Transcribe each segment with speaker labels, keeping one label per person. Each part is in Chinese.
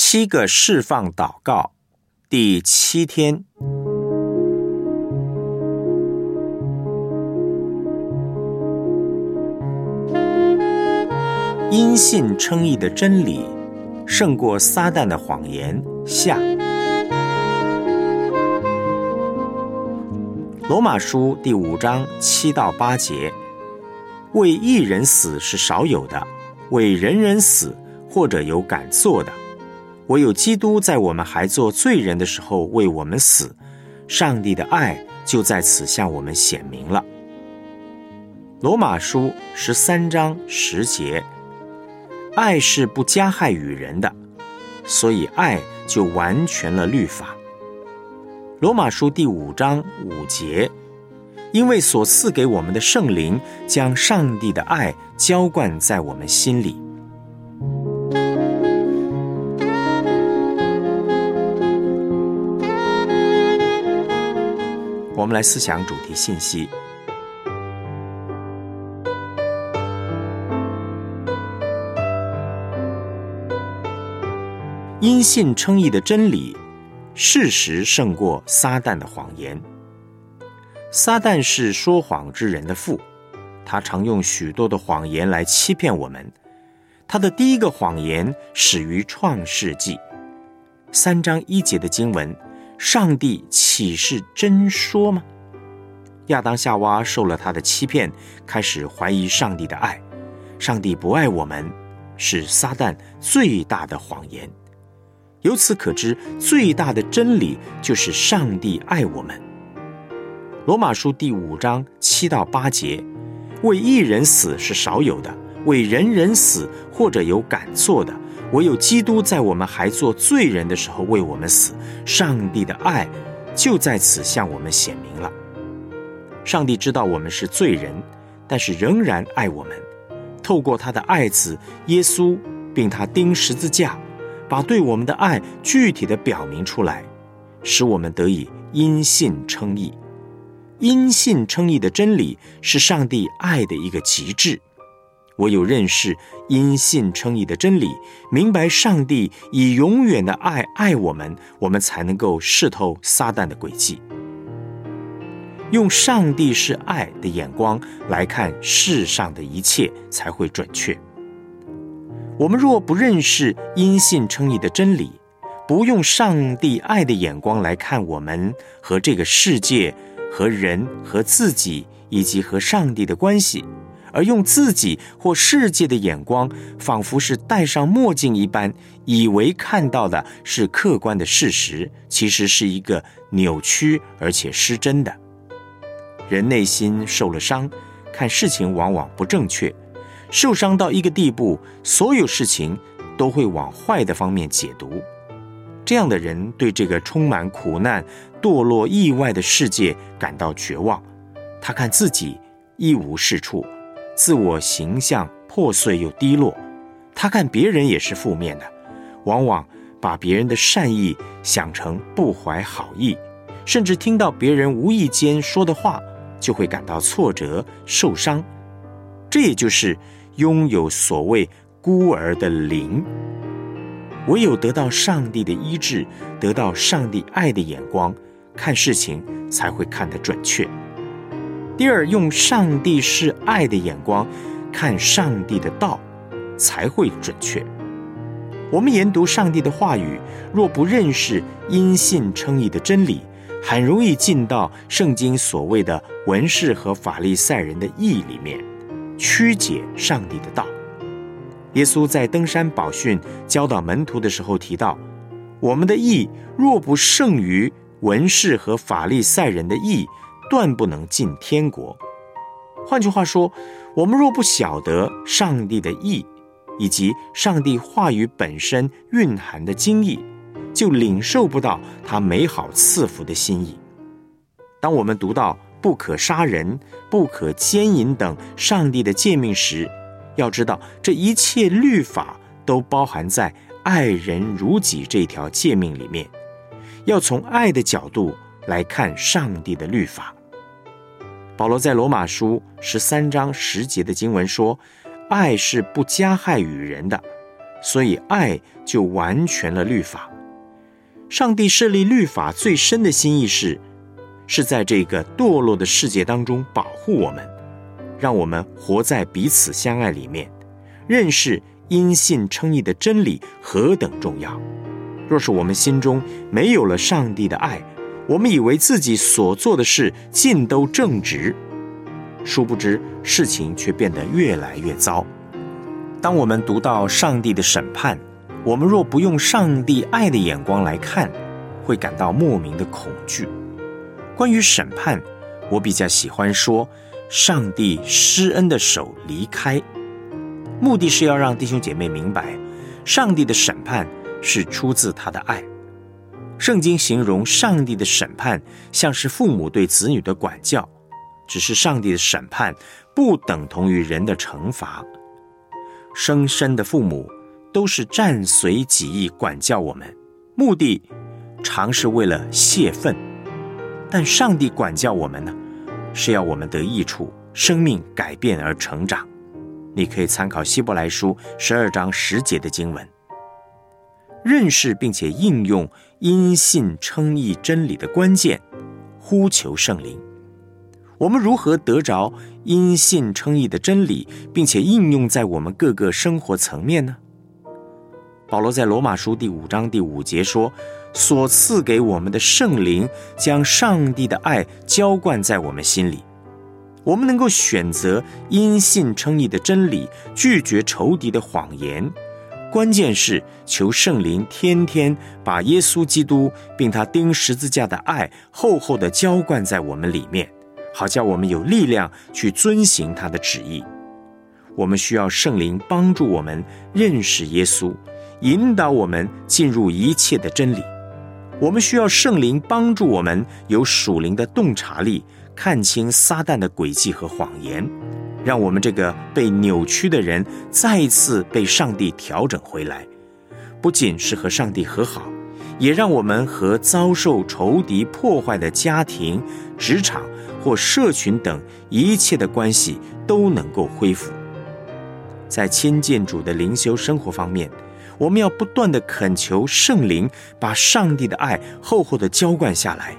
Speaker 1: 七个释放祷告，第七天。因信称义的真理，胜过撒旦的谎言。下。罗马书第五章七到八节：为一人死是少有的，为人人死，或者有敢做的。唯有基督在我们还做罪人的时候为我们死，上帝的爱就在此向我们显明了。罗马书十三章十节。爱是不加害于人的，所以爱就完全了律法。罗马书第五章五节，因为所赐给我们的圣灵将上帝的爱浇灌在我们心里。我们来思想主题信息。因信称义的真理，事实胜过撒旦的谎言。撒旦是说谎之人的父，他常用许多的谎言来欺骗我们。他的第一个谎言始于创世纪三章一节的经文：“上帝岂是真说吗？”亚当夏娃受了他的欺骗，开始怀疑上帝的爱。上帝不爱我们，是撒旦最大的谎言。由此可知，最大的真理就是上帝爱我们。罗马书第五章七到八节：为一人死是少有的，为人人死或者有敢做的，唯有基督在我们还做罪人的时候为我们死。上帝的爱就在此向我们显明了。上帝知道我们是罪人，但是仍然爱我们，透过他的爱子耶稣，并他钉十字架。把对我们的爱具体的表明出来，使我们得以因信称义。因信称义的真理是上帝爱的一个极致。唯有认识因信称义的真理，明白上帝以永远的爱爱我们，我们才能够视透撒旦的诡计，用上帝是爱的眼光来看世上的一切，才会准确。我们若不认识因信称义的真理，不用上帝爱的眼光来看我们和这个世界、和人、和自己以及和上帝的关系，而用自己或世界的眼光，仿佛是戴上墨镜一般，以为看到的是客观的事实，其实是一个扭曲而且失真的。人内心受了伤，看事情往往不正确。受伤到一个地步，所有事情都会往坏的方面解读。这样的人对这个充满苦难、堕落、意外的世界感到绝望。他看自己一无是处，自我形象破碎又低落。他看别人也是负面的，往往把别人的善意想成不怀好意，甚至听到别人无意间说的话，就会感到挫折、受伤。这也就是。拥有所谓孤儿的灵，唯有得到上帝的医治，得到上帝爱的眼光，看事情才会看得准确。第二，用上帝是爱的眼光看上帝的道，才会准确。我们研读上帝的话语，若不认识因信称义的真理，很容易进到圣经所谓的文士和法利赛人的义里面。曲解上帝的道。耶稣在登山宝训教导门徒的时候提到：“我们的义若不胜于文士和法利赛人的义，断不能进天国。”换句话说，我们若不晓得上帝的意以及上帝话语本身蕴含的精义，就领受不到他美好赐福的心意。当我们读到，不可杀人，不可奸淫等上帝的诫命时，要知道这一切律法都包含在“爱人如己”这条诫命里面。要从爱的角度来看上帝的律法。保罗在罗马书十三章十节的经文说：“爱是不加害于人的，所以爱就完全了律法。上帝设立律法最深的心意是，是在这个堕落的世界当中保护我们，让我们活在彼此相爱里面，认识因信称义的真理何等重要。若是我们心中没有了上帝的爱，我们以为自己所做的事尽都正直，殊不知事情却变得越来越糟。当我们读到上帝的审判，我们若不用上帝爱的眼光来看，会感到莫名的恐惧。关于审判，我比较喜欢说，上帝施恩的手离开，目的是要让弟兄姐妹明白，上帝的审判是出自他的爱。圣经形容上帝的审判像是父母对子女的管教，只是上帝的审判不等同于人的惩罚。生身的父母都是战随己意管教我们，目的常是为了泄愤；但上帝管教我们呢，是要我们得益处，生命改变而成长。你可以参考希伯来书十二章十节的经文，认识并且应用因信称义真理的关键，呼求圣灵。我们如何得着因信称义的真理，并且应用在我们各个生活层面呢？保罗在罗马书第五章第五节说：“所赐给我们的圣灵，将上帝的爱浇灌在我们心里。我们能够选择因信称义的真理，拒绝仇敌的谎言。关键是求圣灵天天把耶稣基督并他钉十字架的爱厚厚的浇灌在我们里面。”好叫我们有力量去遵行他的旨意。我们需要圣灵帮助我们认识耶稣，引导我们进入一切的真理。我们需要圣灵帮助我们有属灵的洞察力，看清撒旦的诡计和谎言，让我们这个被扭曲的人再一次被上帝调整回来。不仅是和上帝和好，也让我们和遭受仇敌破坏的家庭、职场。或社群等一切的关系都能够恢复。在亲近主的灵修生活方面，我们要不断的恳求圣灵把上帝的爱厚厚的浇灌下来，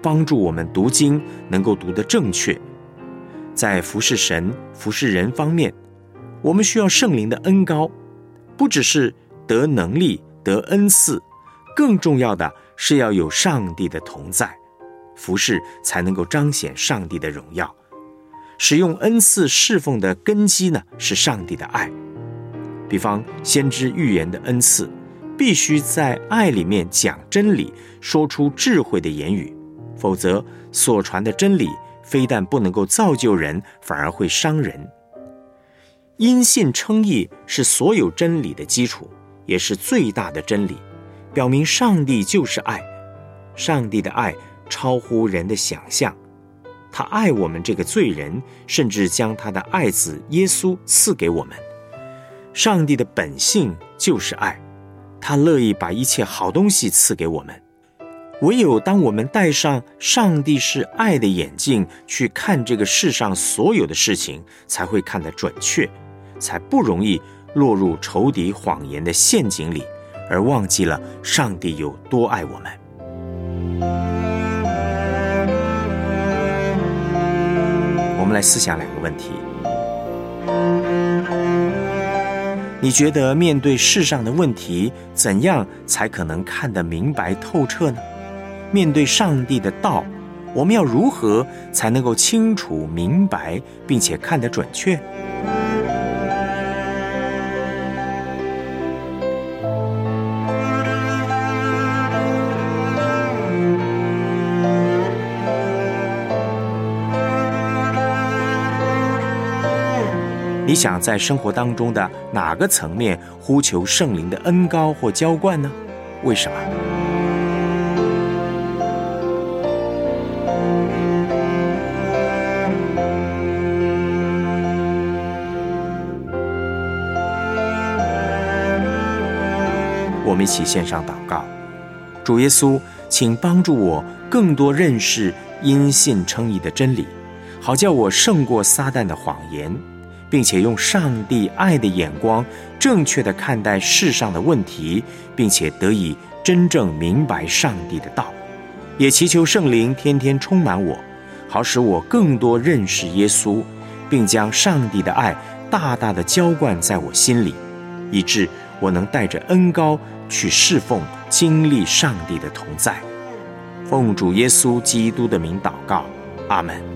Speaker 1: 帮助我们读经能够读得正确。在服侍神、服侍人方面，我们需要圣灵的恩高，不只是得能力、得恩赐，更重要的是要有上帝的同在。服侍才能够彰显上帝的荣耀。使用恩赐侍奉的根基呢，是上帝的爱。比方先知预言的恩赐，必须在爱里面讲真理，说出智慧的言语，否则所传的真理非但不能够造就人，反而会伤人。因信称义是所有真理的基础，也是最大的真理，表明上帝就是爱，上帝的爱。超乎人的想象，他爱我们这个罪人，甚至将他的爱子耶稣赐给我们。上帝的本性就是爱，他乐意把一切好东西赐给我们。唯有当我们戴上上帝是爱的眼镜去看这个世上所有的事情，才会看得准确，才不容易落入仇敌谎言的陷阱里，而忘记了上帝有多爱我们。我们来思想两个问题：你觉得面对世上的问题，怎样才可能看得明白透彻呢？面对上帝的道，我们要如何才能够清楚明白，并且看得准确？你想在生活当中的哪个层面呼求圣灵的恩高或浇灌呢？为什么？一起献上祷告，主耶稣，请帮助我更多认识因信称义的真理，好叫我胜过撒旦的谎言。并且用上帝爱的眼光，正确的看待世上的问题，并且得以真正明白上帝的道。也祈求圣灵天天充满我，好使我更多认识耶稣，并将上帝的爱大大的浇灌在我心里，以致我能带着恩高去侍奉，经历上帝的同在。奉主耶稣基督的名祷告，阿门。